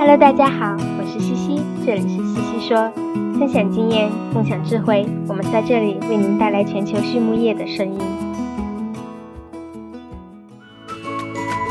Hello，大家好，我是西西，这里是西西说，分享经验，共享智慧，我们在这里为您带来全球畜牧业的声音。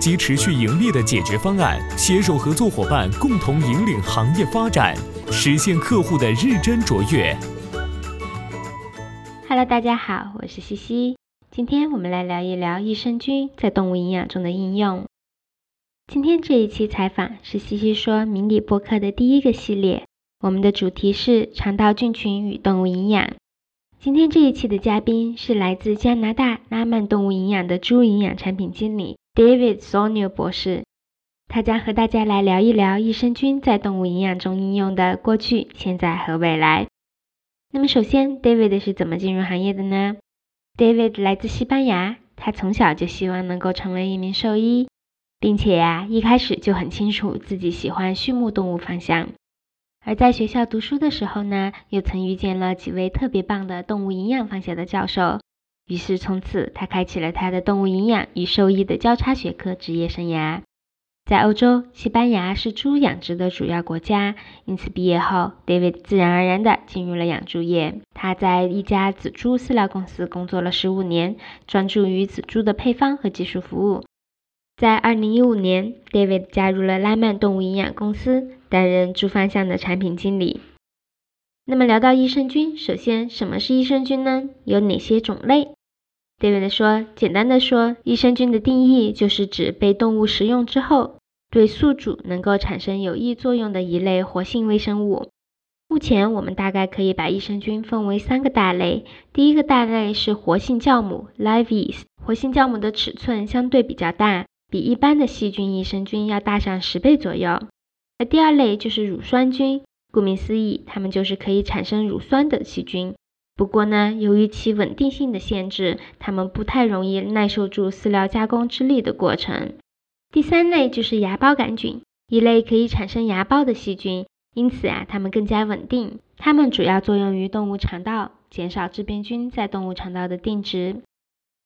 及持续盈利的解决方案，携手合作伙伴共同引领行业发展，实现客户的日臻卓越。Hello，大家好，我是西西，今天我们来聊一聊益生菌在动物营养中的应用。今天这一期采访是西西说迷你播客的第一个系列，我们的主题是肠道菌群与动物营养。今天这一期的嘉宾是来自加拿大拉曼动物营养的猪营养产品经理。David Sonio 博士，他将和大家来聊一聊益生菌在动物营养中应用的过去、现在和未来。那么，首先，David 是怎么进入行业的呢？David 来自西班牙，他从小就希望能够成为一名兽医，并且呀，一开始就很清楚自己喜欢畜牧动物方向。而在学校读书的时候呢，又曾遇见了几位特别棒的动物营养方向的教授。于是，从此他开启了他的动物营养与兽医的交叉学科职业生涯。在欧洲，西班牙是猪养殖的主要国家，因此毕业后，David 自然而然地进入了养猪业。他在一家仔猪饲料公司工作了十五年，专注于仔猪的配方和技术服务。在二零一五年，David 加入了拉曼动物营养公司，担任猪方向的产品经理。那么聊到益生菌，首先什么是益生菌呢？有哪些种类？David 说：“简单的说，益生菌的定义就是指被动物食用之后，对宿主能够产生有益作用的一类活性微生物。目前我们大概可以把益生菌分为三个大类。第一个大类是活性酵母 （live yeast），活性酵母的尺寸相对比较大，比一般的细菌益生菌要大上十倍左右。而第二类就是乳酸菌，顾名思义，它们就是可以产生乳酸的细菌。”不过呢，由于其稳定性的限制，它们不太容易耐受住饲料加工之力的过程。第三类就是芽孢杆菌，一类可以产生芽孢的细菌，因此啊，它们更加稳定。它们主要作用于动物肠道，减少致病菌在动物肠道的定植。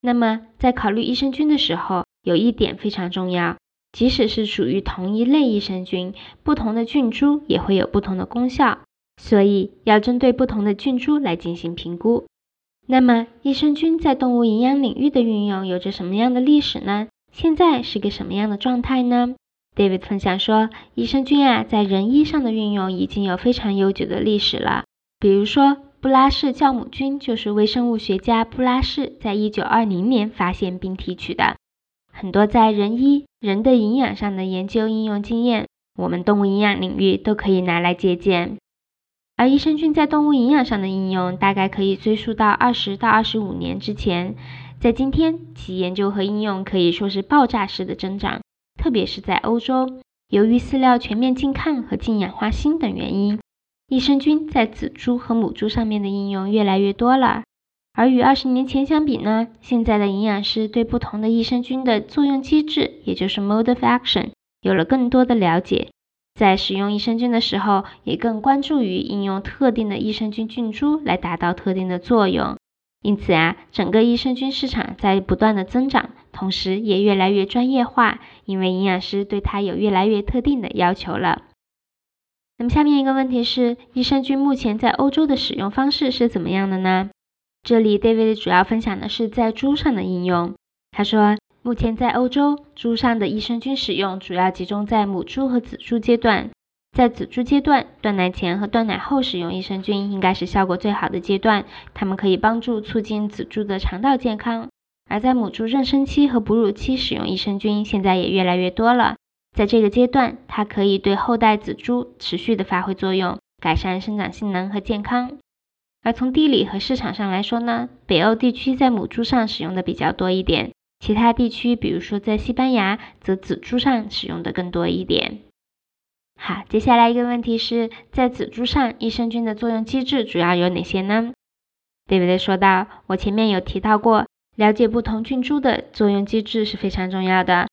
那么，在考虑益生菌的时候，有一点非常重要，即使是属于同一类益生菌，不同的菌株也会有不同的功效。所以要针对不同的菌株来进行评估。那么，益生菌在动物营养领域的运用有着什么样的历史呢？现在是个什么样的状态呢？David 分享说，益生菌啊，在人医上的运用已经有非常悠久的历史了。比如说，布拉氏酵母菌就是微生物学家布拉氏在一九二零年发现并提取的。很多在人医、人的营养上的研究应用经验，我们动物营养领域都可以拿来借鉴。而益生菌在动物营养上的应用，大概可以追溯到二十到二十五年之前。在今天，其研究和应用可以说是爆炸式的增长，特别是在欧洲。由于饲料全面禁抗和禁氧化锌等原因，益生菌在仔猪和母猪上面的应用越来越多了。而与二十年前相比呢，现在的营养师对不同的益生菌的作用机制，也就是 mode of action，有了更多的了解。在使用益生菌的时候，也更关注于应用特定的益生菌菌株来达到特定的作用。因此啊，整个益生菌市场在不断的增长，同时也越来越专业化，因为营养师对它有越来越特定的要求了。那么下面一个问题是，益生菌目前在欧洲的使用方式是怎么样的呢？这里 David 主要分享的是在猪上的应用。他说。目前在欧洲，猪上的益生菌使用主要集中在母猪和仔猪阶段。在仔猪阶段，断奶前和断奶后使用益生菌应该是效果最好的阶段，它们可以帮助促进仔猪的肠道健康。而在母猪妊娠期和哺乳期使用益生菌，现在也越来越多了。在这个阶段，它可以对后代仔猪持续的发挥作用，改善生长性能和健康。而从地理和市场上来说呢，北欧地区在母猪上使用的比较多一点。其他地区，比如说在西班牙，则紫珠上使用的更多一点。好，接下来一个问题是在紫珠上，益生菌的作用机制主要有哪些呢？David 说到：“我前面有提到过，了解不同菌株的作用机制是非常重要的。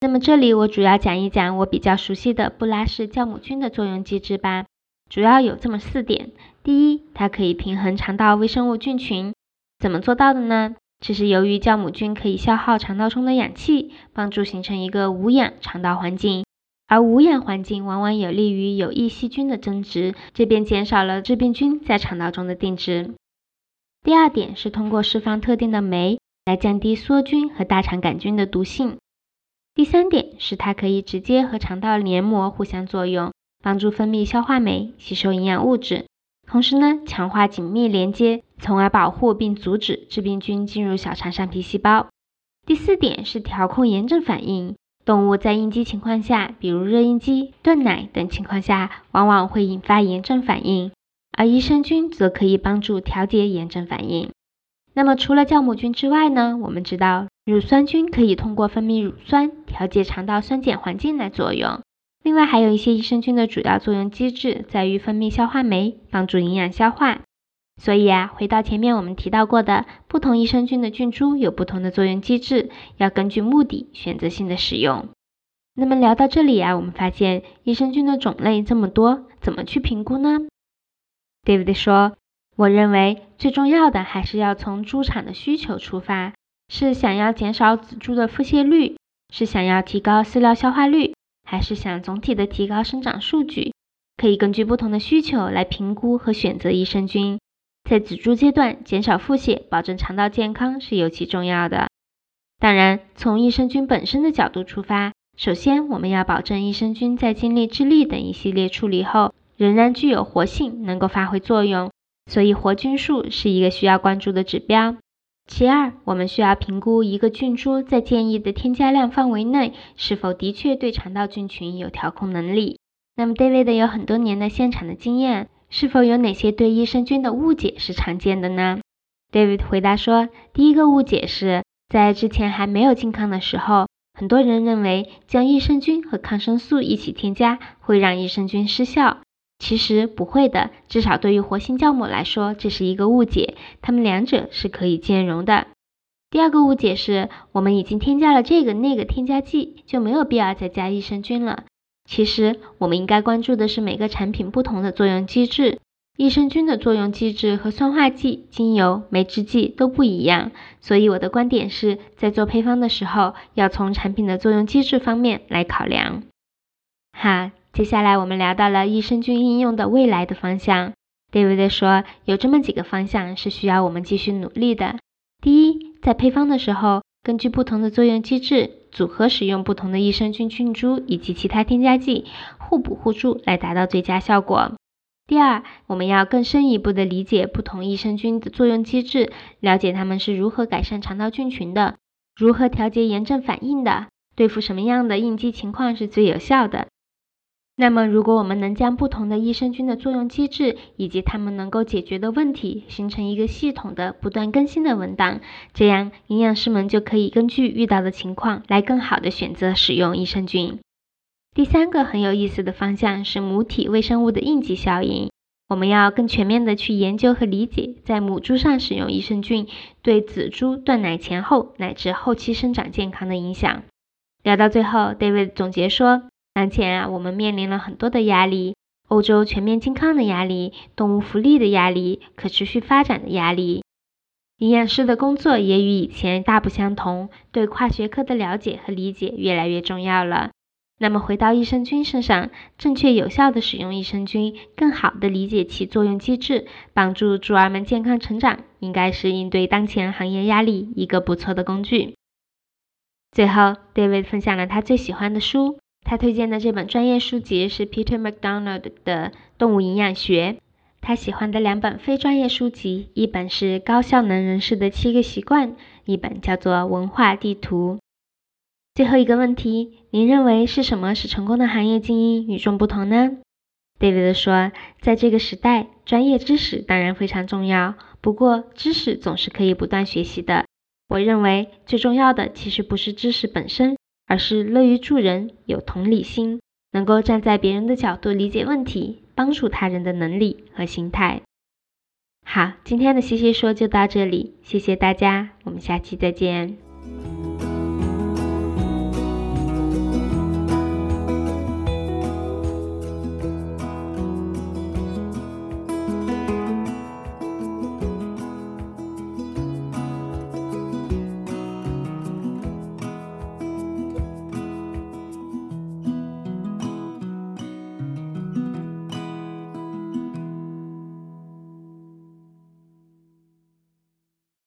那么这里我主要讲一讲我比较熟悉的布拉氏酵母菌的作用机制吧。主要有这么四点：第一，它可以平衡肠道微生物菌群，怎么做到的呢？这是由于酵母菌可以消耗肠道中的氧气，帮助形成一个无氧肠道环境。”而无氧环境往往有利于有益细菌的增殖，这便减少了致病菌在肠道中的定植。第二点是通过释放特定的酶来降低梭菌和大肠杆菌的毒性。第三点是它可以直接和肠道黏膜互相作用，帮助分泌消化酶、吸收营养物质，同时呢强化紧密连接，从而保护并阻止致病菌进入小肠上皮细胞。第四点是调控炎症反应。动物在应激情况下，比如热应激、断奶等情况下，往往会引发炎症反应，而益生菌则可以帮助调节炎症反应。那么除了酵母菌之外呢？我们知道乳酸菌可以通过分泌乳酸调节肠道酸碱环境来作用。另外还有一些益生菌的主要作用机制在于分泌消化酶，帮助营养消化。所以啊，回到前面我们提到过的，不同益生菌的菌株有不同的作用机制，要根据目的选择性的使用。那么聊到这里啊，我们发现益生菌的种类这么多，怎么去评估呢？David 说，我认为最重要的还是要从猪场的需求出发，是想要减少仔猪的腹泻率，是想要提高饲料消化率，还是想总体的提高生长数据？可以根据不同的需求来评估和选择益生菌。在仔猪阶段，减少腹泻，保证肠道健康是尤其重要的。当然，从益生菌本身的角度出发，首先我们要保证益生菌在经历智粒等一系列处理后，仍然具有活性，能够发挥作用。所以，活菌数是一个需要关注的指标。其二，我们需要评估一个菌株在建议的添加量范围内，是否的确对肠道菌群有调控能力。那么，David 有很多年的现场的经验。是否有哪些对益生菌的误解是常见的呢？David 回答说，第一个误解是在之前还没有健康的时候，很多人认为将益生菌和抗生素一起添加会让益生菌失效。其实不会的，至少对于活性酵母来说，这是一个误解，它们两者是可以兼容的。第二个误解是我们已经添加了这个那个添加剂，就没有必要再加益生菌了。其实，我们应该关注的是每个产品不同的作用机制。益生菌的作用机制和酸化剂、精油、酶制剂都不一样，所以我的观点是在做配方的时候，要从产品的作用机制方面来考量。好，接下来我们聊到了益生菌应用的未来的方向。David 说，有这么几个方向是需要我们继续努力的。第一，在配方的时候，根据不同的作用机制。组合使用不同的益生菌菌株以及其他添加剂，互补互助来达到最佳效果。第二，我们要更深一步的理解不同益生菌的作用机制，了解它们是如何改善肠道菌群的，如何调节炎症反应的，对付什么样的应激情况是最有效的。那么，如果我们能将不同的益生菌的作用机制以及它们能够解决的问题形成一个系统的、不断更新的文档，这样营养师们就可以根据遇到的情况来更好的选择使用益生菌。第三个很有意思的方向是母体微生物的应激效应，我们要更全面的去研究和理解在母猪上使用益生菌对仔猪断奶前后乃至后期生长健康的影响。聊到最后，David 总结说。当前啊，我们面临了很多的压力：欧洲全面健康的压力、动物福利的压力、可持续发展的压力。营养师的工作也与以前大不相同，对跨学科的了解和理解越来越重要了。那么回到益生菌身上，正确有效的使用益生菌，更好的理解其作用机制，帮助猪儿们健康成长，应该是应对当前行业压力一个不错的工具。最后，David 分享了他最喜欢的书。他推荐的这本专业书籍是 Peter McDonald 的《动物营养学》。他喜欢的两本非专业书籍，一本是《高效能人士的七个习惯》，一本叫做《文化地图》。最后一个问题，您认为是什么使成功的行业精英与众不同呢？David 说，在这个时代，专业知识当然非常重要，不过知识总是可以不断学习的。我认为最重要的其实不是知识本身。而是乐于助人，有同理心。能够站在别人的角度理解问题、帮助他人的能力和心态。好，今天的西西说就到这里，谢谢大家，我们下期再见。